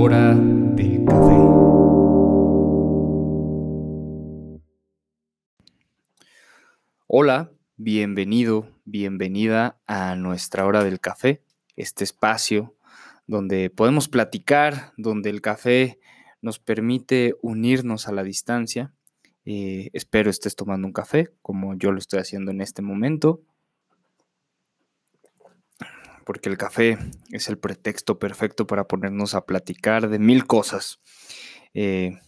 hora del café. Hola, bienvenido, bienvenida a nuestra hora del café, este espacio donde podemos platicar, donde el café nos permite unirnos a la distancia. Eh, espero estés tomando un café, como yo lo estoy haciendo en este momento, porque el café es el pretexto perfecto para ponernos a platicar de mil cosas. Eh,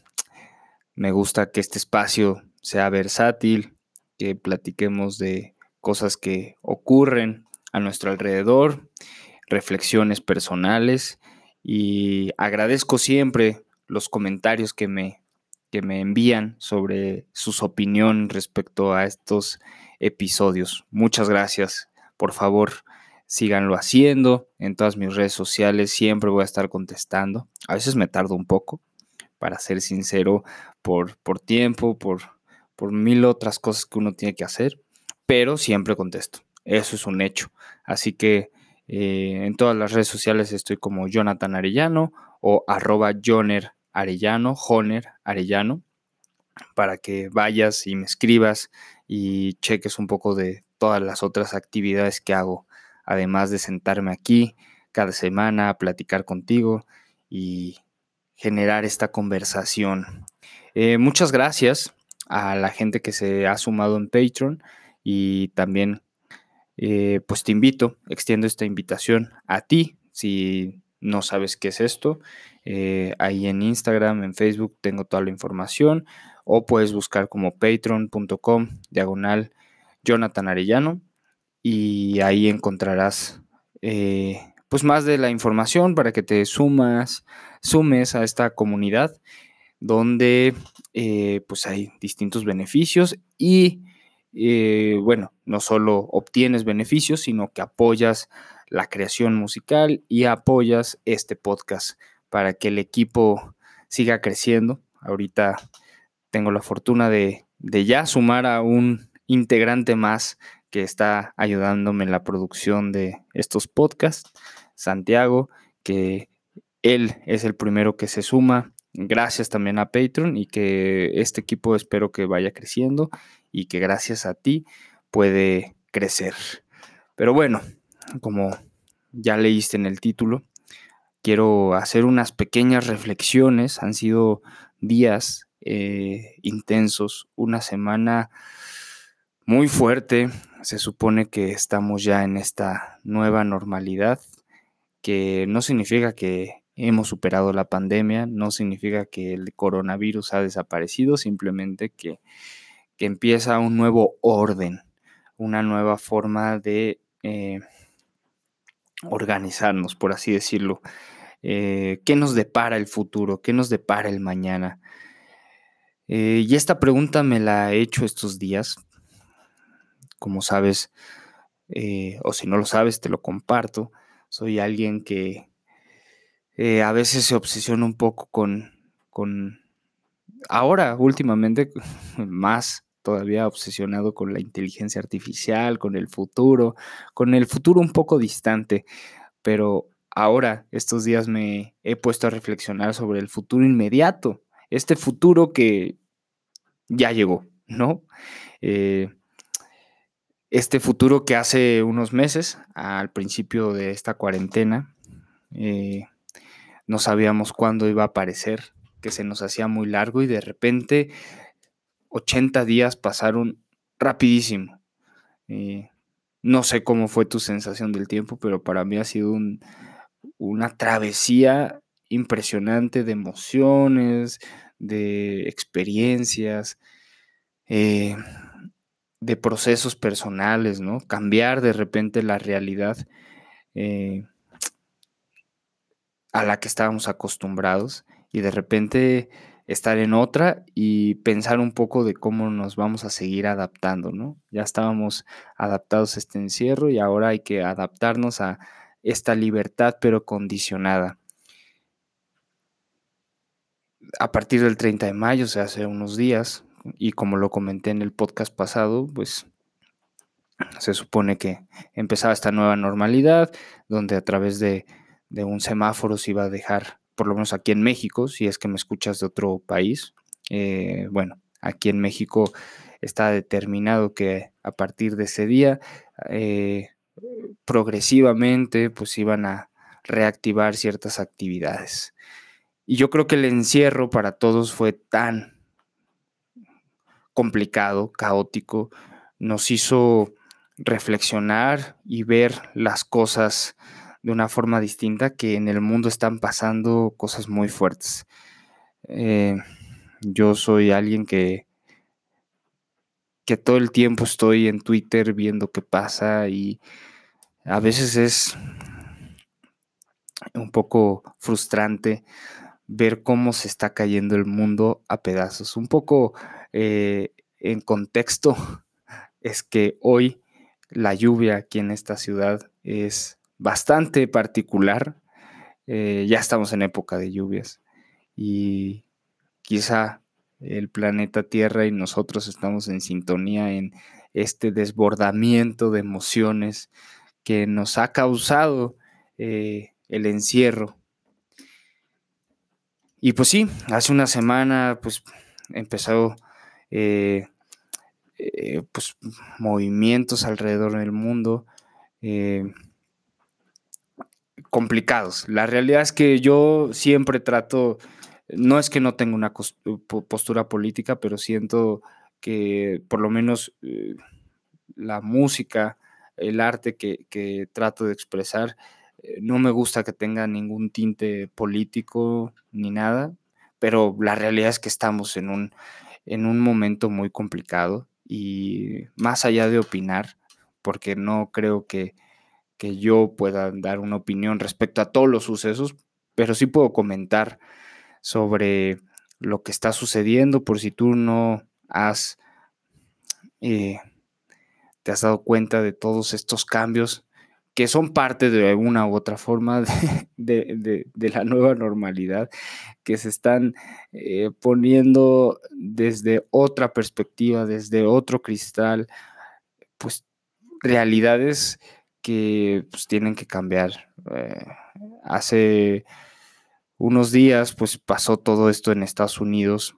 me gusta que este espacio sea versátil, que platiquemos de cosas que ocurren a nuestro alrededor, reflexiones personales y agradezco siempre los comentarios que me, que me envían sobre sus opinión respecto a estos episodios. Muchas gracias. Por favor, síganlo haciendo. En todas mis redes sociales siempre voy a estar contestando. A veces me tardo un poco, para ser sincero, por, por tiempo, por, por mil otras cosas que uno tiene que hacer, pero siempre contesto. Eso es un hecho. Así que eh, en todas las redes sociales estoy como Jonathan Arellano o arroba Joner Arellano, Joner Arellano, para que vayas y me escribas y cheques un poco de todas las otras actividades que hago, además de sentarme aquí cada semana a platicar contigo y generar esta conversación. Eh, muchas gracias a la gente que se ha sumado en Patreon y también eh, pues te invito, extiendo esta invitación a ti, si no sabes qué es esto, eh, ahí en Instagram, en Facebook tengo toda la información, o puedes buscar como patreon.com diagonal Jonathan Arellano y ahí encontrarás eh, pues más de la información para que te sumas, sumes a esta comunidad donde pues hay distintos beneficios y eh, bueno, no solo obtienes beneficios, sino que apoyas la creación musical y apoyas este podcast para que el equipo siga creciendo. Ahorita tengo la fortuna de, de ya sumar a un integrante más que está ayudándome en la producción de estos podcasts, Santiago, que él es el primero que se suma. Gracias también a Patreon y que este equipo espero que vaya creciendo y que gracias a ti puede crecer. Pero bueno, como ya leíste en el título, quiero hacer unas pequeñas reflexiones. Han sido días eh, intensos, una semana muy fuerte. Se supone que estamos ya en esta nueva normalidad, que no significa que hemos superado la pandemia, no significa que el coronavirus ha desaparecido, simplemente que que empieza un nuevo orden, una nueva forma de eh, organizarnos, por así decirlo. Eh, ¿Qué nos depara el futuro? ¿Qué nos depara el mañana? Eh, y esta pregunta me la he hecho estos días. Como sabes, o si no lo sabes, te lo comparto. Soy alguien que a veces se obsesiona un poco con, con ahora, últimamente, más todavía obsesionado con la inteligencia artificial, con el futuro, con el futuro un poco distante, pero ahora, estos días me he puesto a reflexionar sobre el futuro inmediato, este futuro que ya llegó, ¿no? Eh, este futuro que hace unos meses, al principio de esta cuarentena, eh, no sabíamos cuándo iba a aparecer, que se nos hacía muy largo y de repente 80 días pasaron rapidísimo. Eh, no sé cómo fue tu sensación del tiempo, pero para mí ha sido una travesía impresionante de emociones, de experiencias, eh, de procesos personales, ¿no? Cambiar de repente la realidad eh, a la que estábamos acostumbrados y de repente estar en otra y pensar un poco de cómo nos vamos a seguir adaptando, ¿no? Ya estábamos adaptados a este encierro y ahora hay que adaptarnos a esta libertad pero condicionada. A partir del 30 de mayo, o sea, hace unos días, y como lo comenté en el podcast pasado, pues se supone que empezaba esta nueva normalidad, donde a través de, de un semáforo se iba a dejar por lo menos aquí en México, si es que me escuchas de otro país, eh, bueno, aquí en México está determinado que a partir de ese día, eh, progresivamente, pues iban a reactivar ciertas actividades. Y yo creo que el encierro para todos fue tan complicado, caótico, nos hizo reflexionar y ver las cosas de una forma distinta, que en el mundo están pasando cosas muy fuertes. Eh, yo soy alguien que, que todo el tiempo estoy en Twitter viendo qué pasa y a veces es un poco frustrante ver cómo se está cayendo el mundo a pedazos. Un poco eh, en contexto es que hoy la lluvia aquí en esta ciudad es bastante particular. Eh, ya estamos en época de lluvias y quizá el planeta Tierra y nosotros estamos en sintonía en este desbordamiento de emociones que nos ha causado eh, el encierro. Y pues sí, hace una semana pues empezó eh, eh, pues, movimientos alrededor del mundo complicados. La realidad es que yo siempre trato no es que no tenga una postura política, pero siento que por lo menos eh, la música, el arte que, trato de expresar, eh, no me gusta que tenga ningún tinte político ni nada, pero la realidad es que estamos en un, en un momento muy complicado y más allá de opinar, porque no creo que, que yo pueda dar una opinión respecto a todos los sucesos, pero sí puedo comentar sobre lo que está sucediendo, por si tú no has, eh, te has dado cuenta de todos estos cambios que son parte de una u otra forma de, la nueva normalidad, que se están eh, poniendo desde otra perspectiva, desde otro cristal, pues realidades que pues, tienen que cambiar. Eh, hace unos días, pues pasó todo esto en Estados Unidos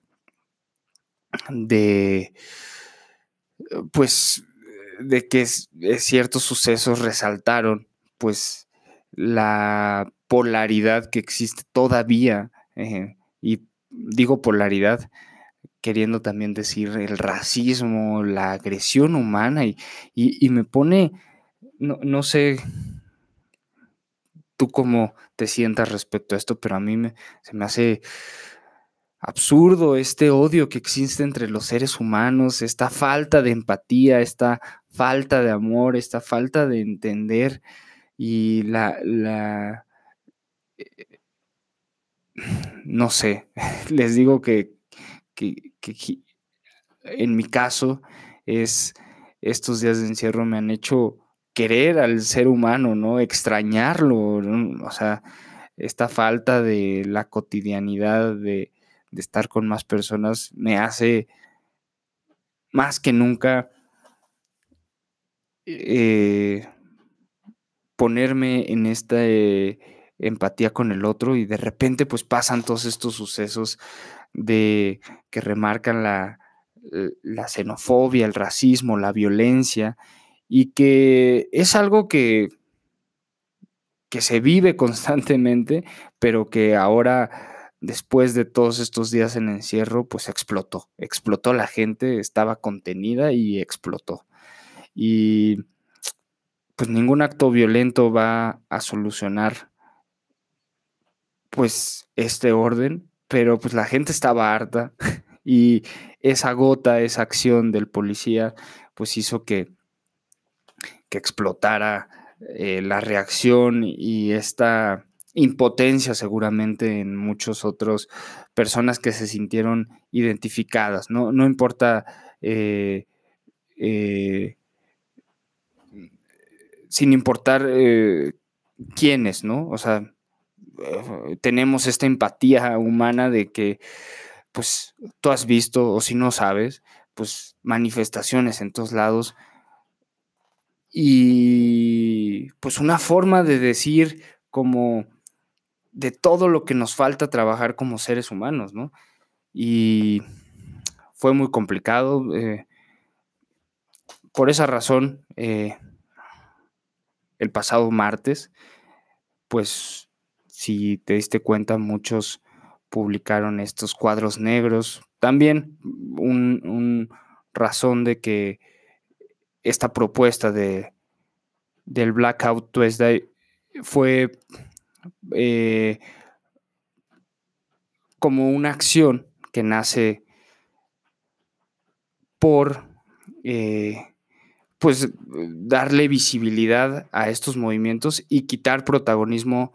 de, pues, de que ciertos sucesos resaltaron, pues, la polaridad que existe todavía, eh, y digo polaridad, queriendo también decir el racismo, la agresión humana, y, y, me pone, no, no sé tú cómo te sientas respecto a esto, pero a mí me, se me hace absurdo este odio que existe entre los seres humanos, esta falta de empatía, esta falta de amor, esta falta de entender y la, la eh, no sé, les digo que, que, en mi caso es estos días de encierro me han hecho querer al ser humano, ¿no? Extrañarlo, o sea, esta falta de la cotidianidad de, estar con más personas me hace más que nunca eh, ponerme en esta eh, empatía con el otro y de repente pues pasan todos estos sucesos de que remarcan la, la xenofobia, el racismo, la violencia y que es algo que, que se vive constantemente, pero que ahora, después de todos estos días en encierro, pues explotó, explotó la gente, estaba contenida y explotó. Y pues ningún acto violento va a solucionar pues este orden, pero pues la gente estaba harta y esa gota, esa acción del policía pues hizo que que explotara eh, la reacción y esta impotencia seguramente en muchos otros personas que se sintieron identificadas, no, no importa eh, eh, sin importar quiénes, ¿no? O sea, tenemos esta empatía humana de que, pues, tú has visto, o si no sabes, pues, manifestaciones en todos lados y pues una forma de decir como de todo lo que nos falta trabajar como seres humanos, ¿no? Y fue muy complicado. Eh, por esa razón, eh, el pasado martes, pues si te diste cuenta, muchos publicaron estos cuadros negros. También un, razón de que esta propuesta de, del Blackout Tuesday fue eh, como una acción que nace por eh, pues darle visibilidad a estos movimientos y quitar protagonismo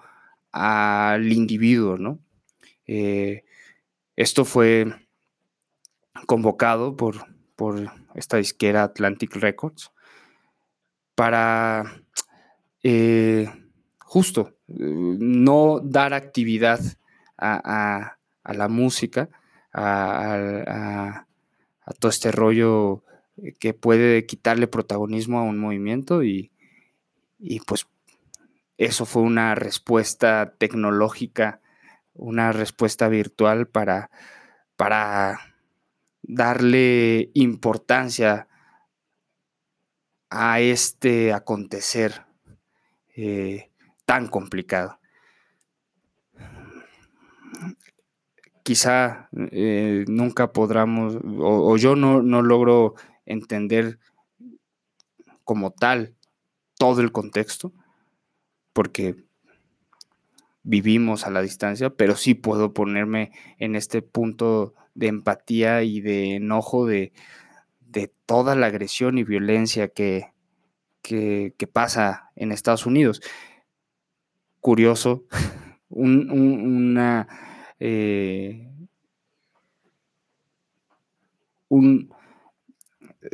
al individuo, ¿no? Eh, esto fue convocado por, por esta disquera Atlantic Records para justo no dar actividad a, la música, a, todo este rollo que puede quitarle protagonismo a un movimiento y, pues eso fue una respuesta tecnológica, una respuesta virtual para, para darle importancia a este acontecer. Eh, tan complicado. Quizá eh, nunca podamos, o, yo no, no logro entender como tal todo el contexto, porque vivimos a la distancia, pero sí puedo ponerme en este punto de empatía y de enojo de, de toda la agresión y violencia que, que, pasa en Estados Unidos. Curioso, un, una... Eh, un,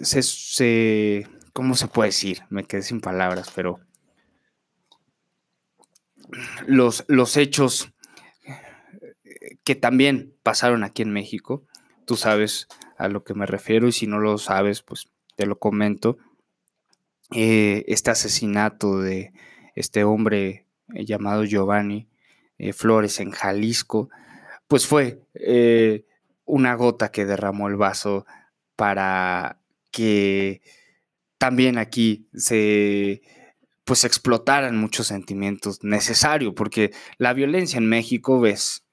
se, ¿cómo se puede decir? Me quedé sin palabras, pero los, los hechos que también pasaron aquí en México, tú sabes a lo que me refiero y si no lo sabes, pues te lo comento. Eh, este asesinato de este hombre eh, llamado Giovanni eh, Flores en Jalisco, pues fue eh, una gota que derramó el vaso para que también aquí se pues explotaran muchos sentimientos necesarios, porque la violencia en México es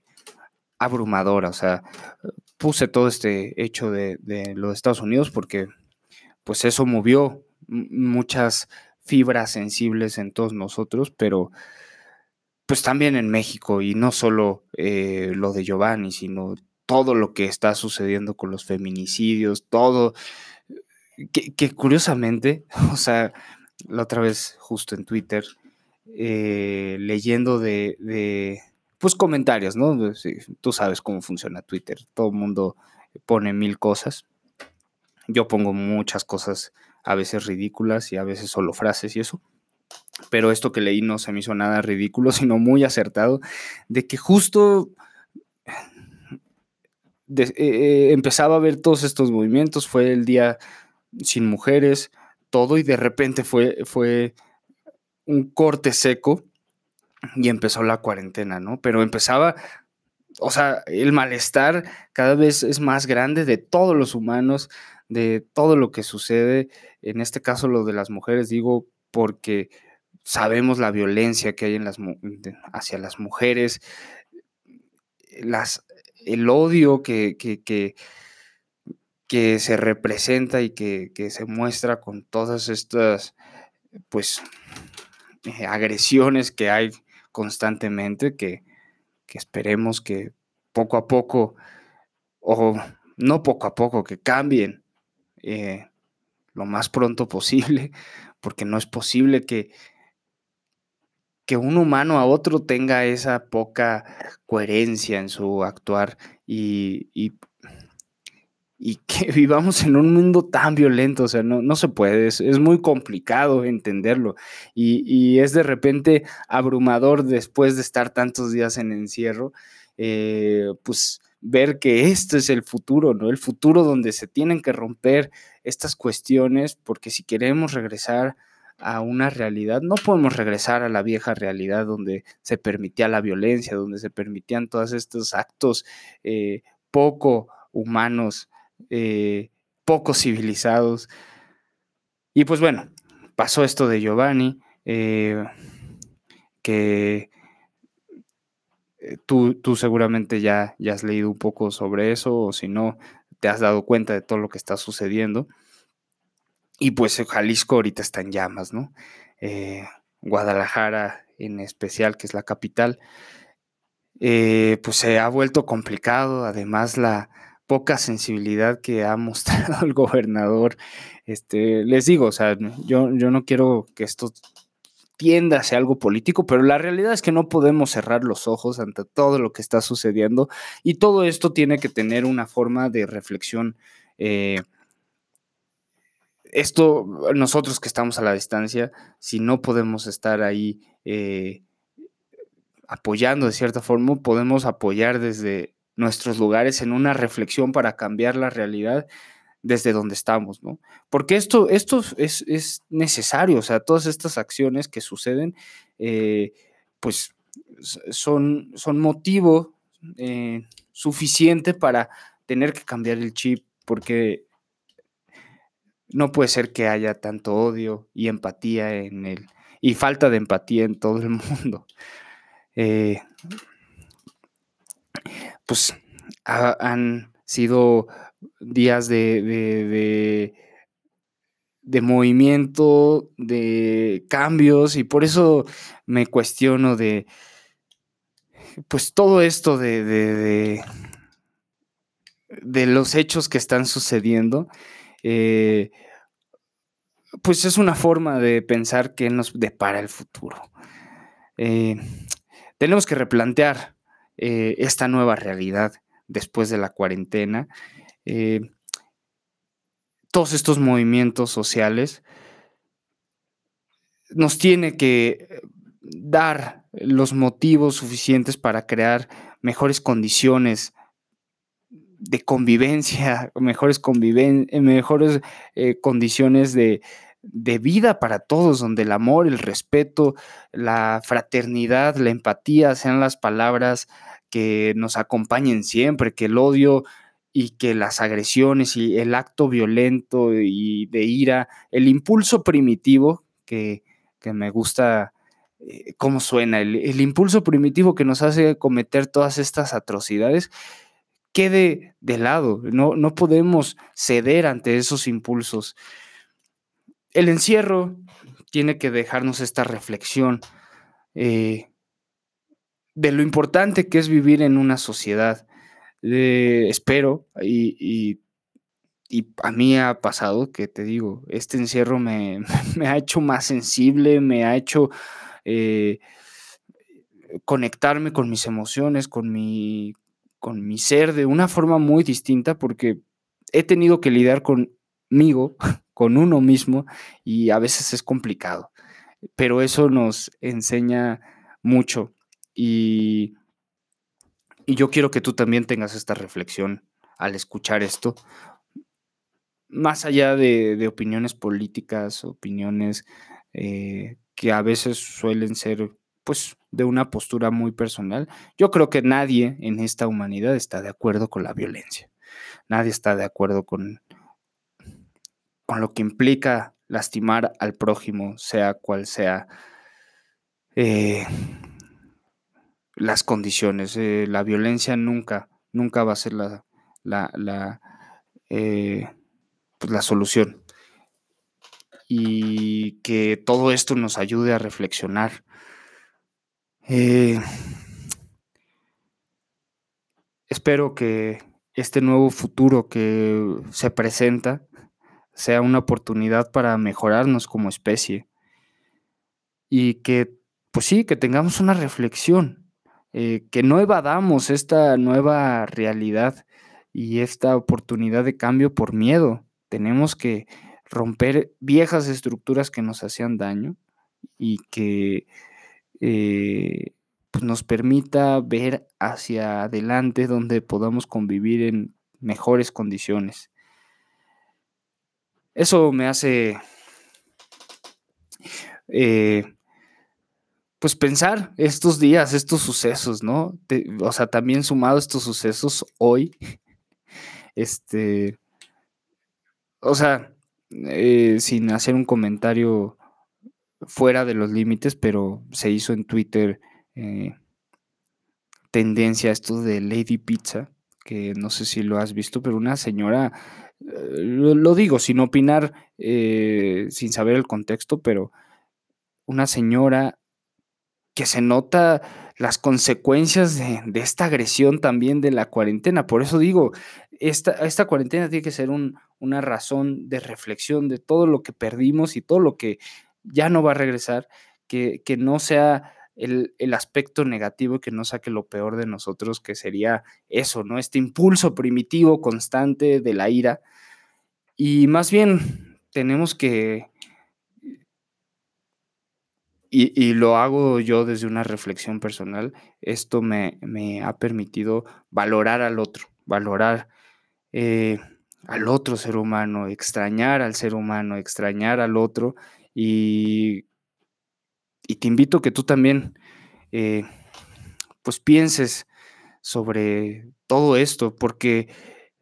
abrumadora, o sea, puse todo este hecho de, de los Estados Unidos porque pues eso movió muchas fibras sensibles en todos nosotros, pero pues también en México y no solo eh, lo de Giovanni, sino todo lo que está sucediendo con los feminicidios, todo, que, curiosamente, o sea, la otra vez justo en Twitter, eh, leyendo de, pues comentarios, ¿no? tú sabes cómo funciona Twitter, todo el mundo pone mil cosas, yo pongo muchas cosas a veces ridículas y a veces solo frases y eso pero esto que leí no se me hizo nada ridículo, sino muy acertado, de que justo eh, eh, empezaba a ver todos estos movimientos, fue el día sin mujeres, todo, y de repente fue, fue un corte seco y empezó la cuarentena, ¿no? Pero empezaba, o sea, el malestar cada vez es más grande de todos los humanos, de todo lo que sucede, en este caso lo de las mujeres, digo, porque sabemos la violencia que hay en las, hacia las mujeres, las, el odio que, que, que, se representa y que, se muestra con todas estas pues eh, agresiones que hay constantemente que, esperemos que poco a poco o no poco a poco que cambien eh, lo más pronto posible porque no es posible que que un humano a otro tenga esa poca coherencia en su actuar y, que vivamos en un mundo tan violento, o sea, no, no se puede, es, muy complicado entenderlo y, es de repente abrumador después de estar tantos días en encierro, eh, pues ver que este es el futuro, ¿no? El futuro donde se tienen que romper estas cuestiones, porque si queremos regresar a una realidad, no podemos regresar a la vieja realidad donde se permitía la violencia, donde se permitían todos estos actos eh, poco humanos, eh, poco civilizados. Y pues bueno, pasó esto de Giovanni, eh, que tú, tú, seguramente ya, ya has leído un poco sobre eso, o si no, te has dado cuenta de todo lo que está sucediendo. Y pues Jalisco ahorita está en llamas, ¿no? Eh, Guadalajara en especial, que es la capital, eh, pues se ha vuelto complicado. Además, la poca sensibilidad que ha mostrado el gobernador. Este, les digo, o sea, yo, yo no quiero que esto tienda hacia algo político, pero la realidad es que no podemos cerrar los ojos ante todo lo que está sucediendo y todo esto tiene que tener una forma de reflexión eh, esto, nosotros que estamos a la distancia, si no podemos estar ahí eh, apoyando de cierta forma, podemos apoyar desde nuestros lugares en una reflexión para cambiar la realidad desde donde estamos, ¿no? Porque esto, esto es, necesario, o sea, todas estas acciones que suceden, eh, pues son, son motivo eh, suficiente para tener que cambiar el chip, porque no puede ser que haya tanto odio y empatía en el y falta de empatía en todo el mundo. Eh, pues han sido días de, de, de, movimiento, de cambios, y por eso me cuestiono de, pues todo esto de, de, los hechos que están sucediendo. Eh, pues es una forma de pensar que nos depara el futuro. Eh, tenemos que replantear eh, esta nueva realidad después de la cuarentena. todos estos movimientos sociales nos tiene que dar los motivos suficientes para crear mejores condiciones de convivencia, mejores, eh, mejores eh, condiciones de, vida para todos, donde el amor, el respeto, la fraternidad, la empatía sean las palabras que nos acompañen siempre, que el odio y que las agresiones y el acto violento y de ira, el impulso primitivo, que, me gusta eh, cómo suena, el impulso primitivo que nos hace cometer todas estas atrocidades, quede de lado. No, no podemos ceder ante esos impulsos. El encierro tiene que dejarnos esta reflexión eh, de lo importante que es vivir en una sociedad. Eh, espero, y, a mí ha pasado que te digo, este encierro me, ha hecho más sensible, me ha hecho eh, conectarme con mis emociones, con mi, con mi ser de una forma muy distinta porque he tenido que lidiar conmigo, con uno mismo, y a veces es complicado. Pero eso nos enseña mucho y, y yo quiero que tú también tengas esta reflexión al escuchar esto, más allá de, opiniones políticas, opiniones eh, que a veces suelen ser pues de una postura muy personal. Yo creo que nadie en esta humanidad está de acuerdo con la violencia. Nadie está de acuerdo con, lo que implica lastimar al prójimo, sea cual sea eh, las condiciones. Eh, la violencia nunca, nunca va a ser la, la, eh, pues la solución. Y que todo esto nos ayude a reflexionar espero que este nuevo futuro que se presenta sea una oportunidad para mejorarnos como especie y que, pues sí, que tengamos una reflexión, eh, que no evadamos esta nueva realidad y esta oportunidad de cambio por miedo. Tenemos que romper viejas estructuras que nos hacían daño y que eh, pues nos permita ver hacia adelante donde podamos convivir en mejores condiciones. Eso me hace eh, pues pensar estos días, estos sucesos, ¿no? o sea, también sumado estos sucesos hoy, este, o sea, eh, sin hacer un comentario fuera de los límites, pero se hizo en Twitter eh, tendencia esto de Lady Pizza, que no sé si lo has visto, pero una señora, eh, lo, digo sin opinar, sin saber el contexto, pero una señora que se nota las consecuencias de, esta agresión también de la cuarentena. Por eso digo, esta, esta cuarentena tiene que ser una razón de reflexión de todo lo que perdimos y todo lo que ya no va a regresar, que, que no sea el, el, aspecto negativo, que no saque lo peor de nosotros, que sería eso, ¿no? Este impulso primitivo constante de la ira. Y más bien tenemos que y, lo hago yo desde una reflexión personal, esto me, ha permitido valorar al otro, valorar eh, al otro ser humano, extrañar al ser humano, extrañar al otro y, y te invito a que tú también eh, pues pienses sobre todo esto, porque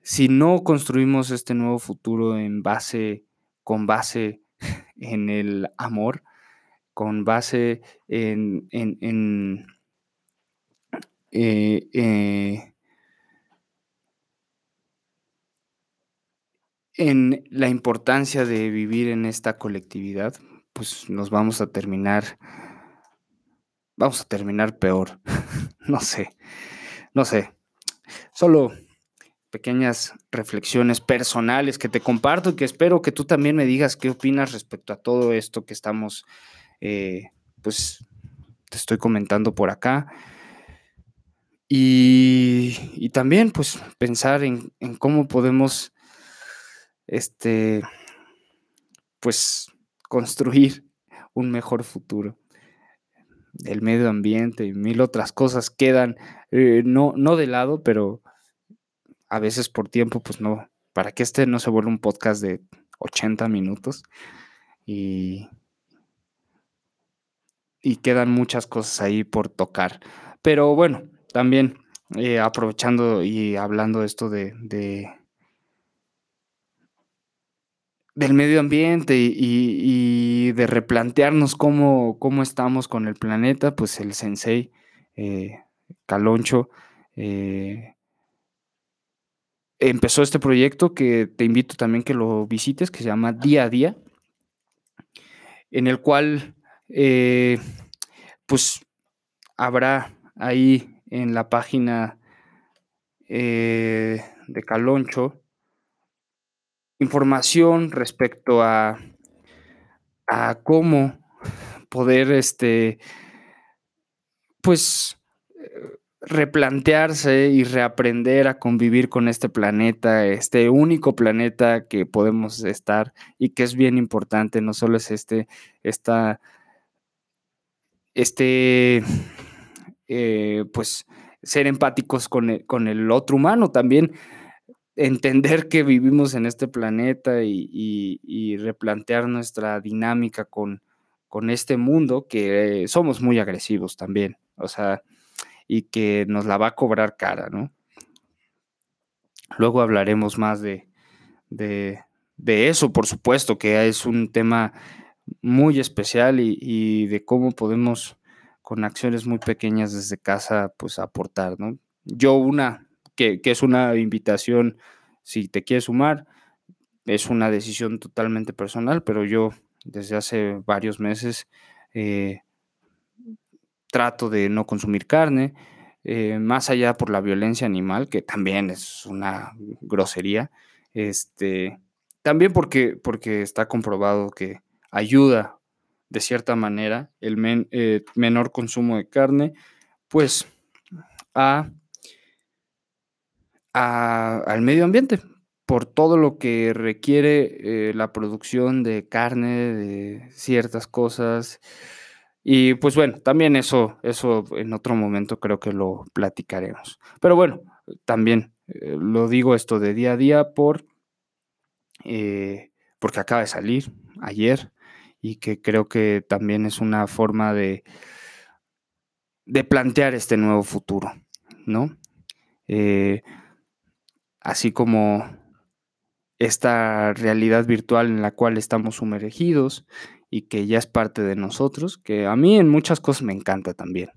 si no construimos este nuevo futuro en base, con base en el amor, con base en, en, eh, eh, en, la importancia de vivir en esta colectividad, pues nos vamos a terminar, vamos a terminar peor. no sé, no sé. Solo pequeñas reflexiones personales que te comparto y que espero que tú también me digas qué opinas respecto a todo esto que estamos eh, pues te estoy comentando por acá. Y, también pues pensar en, cómo podemos este pues construir un mejor futuro. El medio ambiente y mil otras cosas quedan eh, no, no de lado, pero a veces por tiempo, pues no, para que este no se vuelva un podcast de 80 minutos. Y, y quedan muchas cosas ahí por tocar. Pero bueno, también eh, aprovechando y hablando esto de, del medio ambiente y, de replantearnos cómo, cómo, estamos con el planeta, pues el sensei eh, Caloncho eh, empezó este proyecto que te invito también que lo visites, que se llama Día a Día, en el cual eh, pues habrá ahí en la página de Caloncho información respecto a, a cómo poder este pues replantearse y reaprender a convivir con este planeta, este único planeta que podemos estar y que es bien importante, no solo es este, esta este, eh, pues, ser empáticos con el, otro humano, también entender que vivimos en este planeta y, replantear nuestra dinámica con, este mundo, que somos muy agresivos también, o sea, y que nos la va a cobrar cara, ¿no? Luego hablaremos más de, eso, por supuesto, que es un tema muy especial y, de cómo podemos con acciones muy pequeñas desde casa pues aportar, ¿no? Yo una, que, es una invitación, si te quieres sumar, es una decisión totalmente personal, pero yo desde hace varios meses eh, trato de no consumir carne, eh, más allá por la violencia animal, que también es una grosería, este, también porque, porque está comprobado que ayuda de cierta manera el eh, menor consumo de carne, pues a, al medio ambiente, por todo lo que requiere eh, la producción de carne, de ciertas cosas. Y pues bueno, también eso, eso en otro momento creo que lo platicaremos. Pero bueno, también eh, lo digo esto de día a día por, porque acaba de salir ayer y que creo que también es una forma de, de plantear este nuevo futuro, ¿no? Eh, así como esta realidad virtual en la cual estamos sumergidos y que ya es parte de nosotros, que a mí en muchas cosas me encanta también,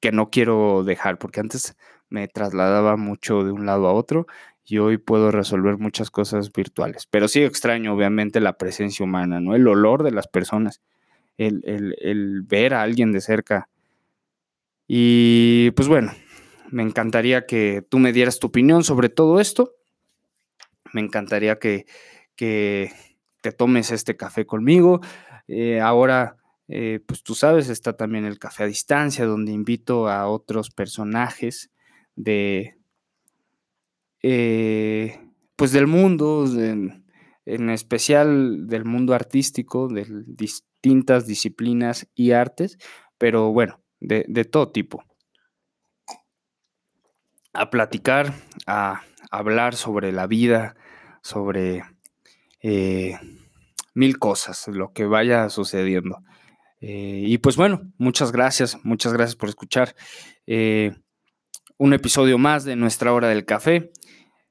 que no quiero dejar, porque antes me trasladaba mucho de un lado a otro y hoy puedo resolver muchas cosas virtuales. Pero sí extraño, obviamente, la presencia humana, ¿no? El olor de las personas, el, el ver a alguien de cerca. Y pues bueno, me encantaría que tú me dieras tu opinión sobre todo esto. Me encantaría que, que te tomes este café conmigo. Eh, ahora, eh, pues tú sabes, está también el café a distancia, donde invito a otros personajes de, eh, pues del mundo, en especial del mundo artístico, de distintas disciplinas y artes, pero bueno, de, de todo tipo. A platicar, a hablar sobre la vida, sobre mil cosas, lo que vaya sucediendo. Eh, y pues bueno, muchas gracias, muchas gracias por escuchar eh, un episodio más de nuestra hora del café.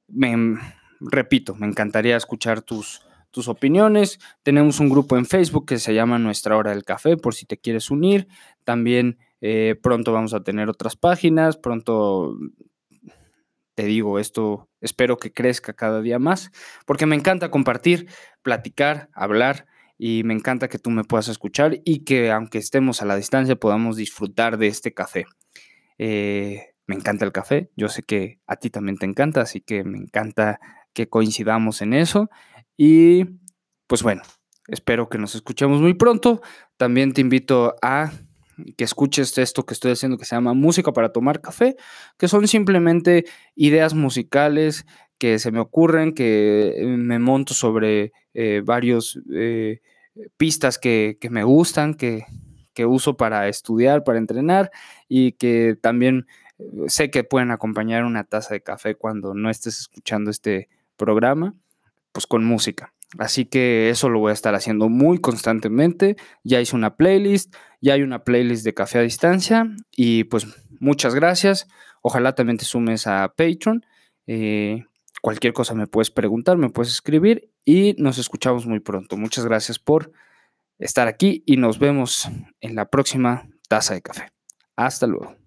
Me, repito, me encantaría escuchar tus, tus opiniones. Tenemos un grupo en Facebook que se llama Nuestra Hora del Café, por si te quieres unir. También eh, pronto vamos a tener otras páginas, pronto te digo, esto espero que crezca cada día más, porque me encanta compartir, platicar, hablar y me encanta que tú me puedas escuchar y que aunque estemos a la distancia podamos disfrutar de este café. Eh, me encanta el café, yo sé que a ti también te encanta, así que me encanta que coincidamos en eso y pues bueno, espero que nos escuchemos muy pronto. También te invito a que escuches esto que estoy haciendo que se llama Música para tomar café, que son simplemente ideas musicales que se me ocurren, que eh, me monto sobre eh, varios eh, pistas que, me gustan, que, que, uso para estudiar, para entrenar y que también sé que pueden acompañar una taza de café cuando no estés escuchando este programa, pues con música. Así que eso lo voy a estar haciendo muy constantemente. Ya hice una playlist, ya hay una playlist de café a distancia y pues muchas gracias. Ojalá también te sumes a Patreon. Eh, cualquier cosa me puedes preguntar, me puedes escribir y nos escuchamos muy pronto. Muchas gracias por estar aquí y nos vemos en la próxima taza de café. Hasta luego.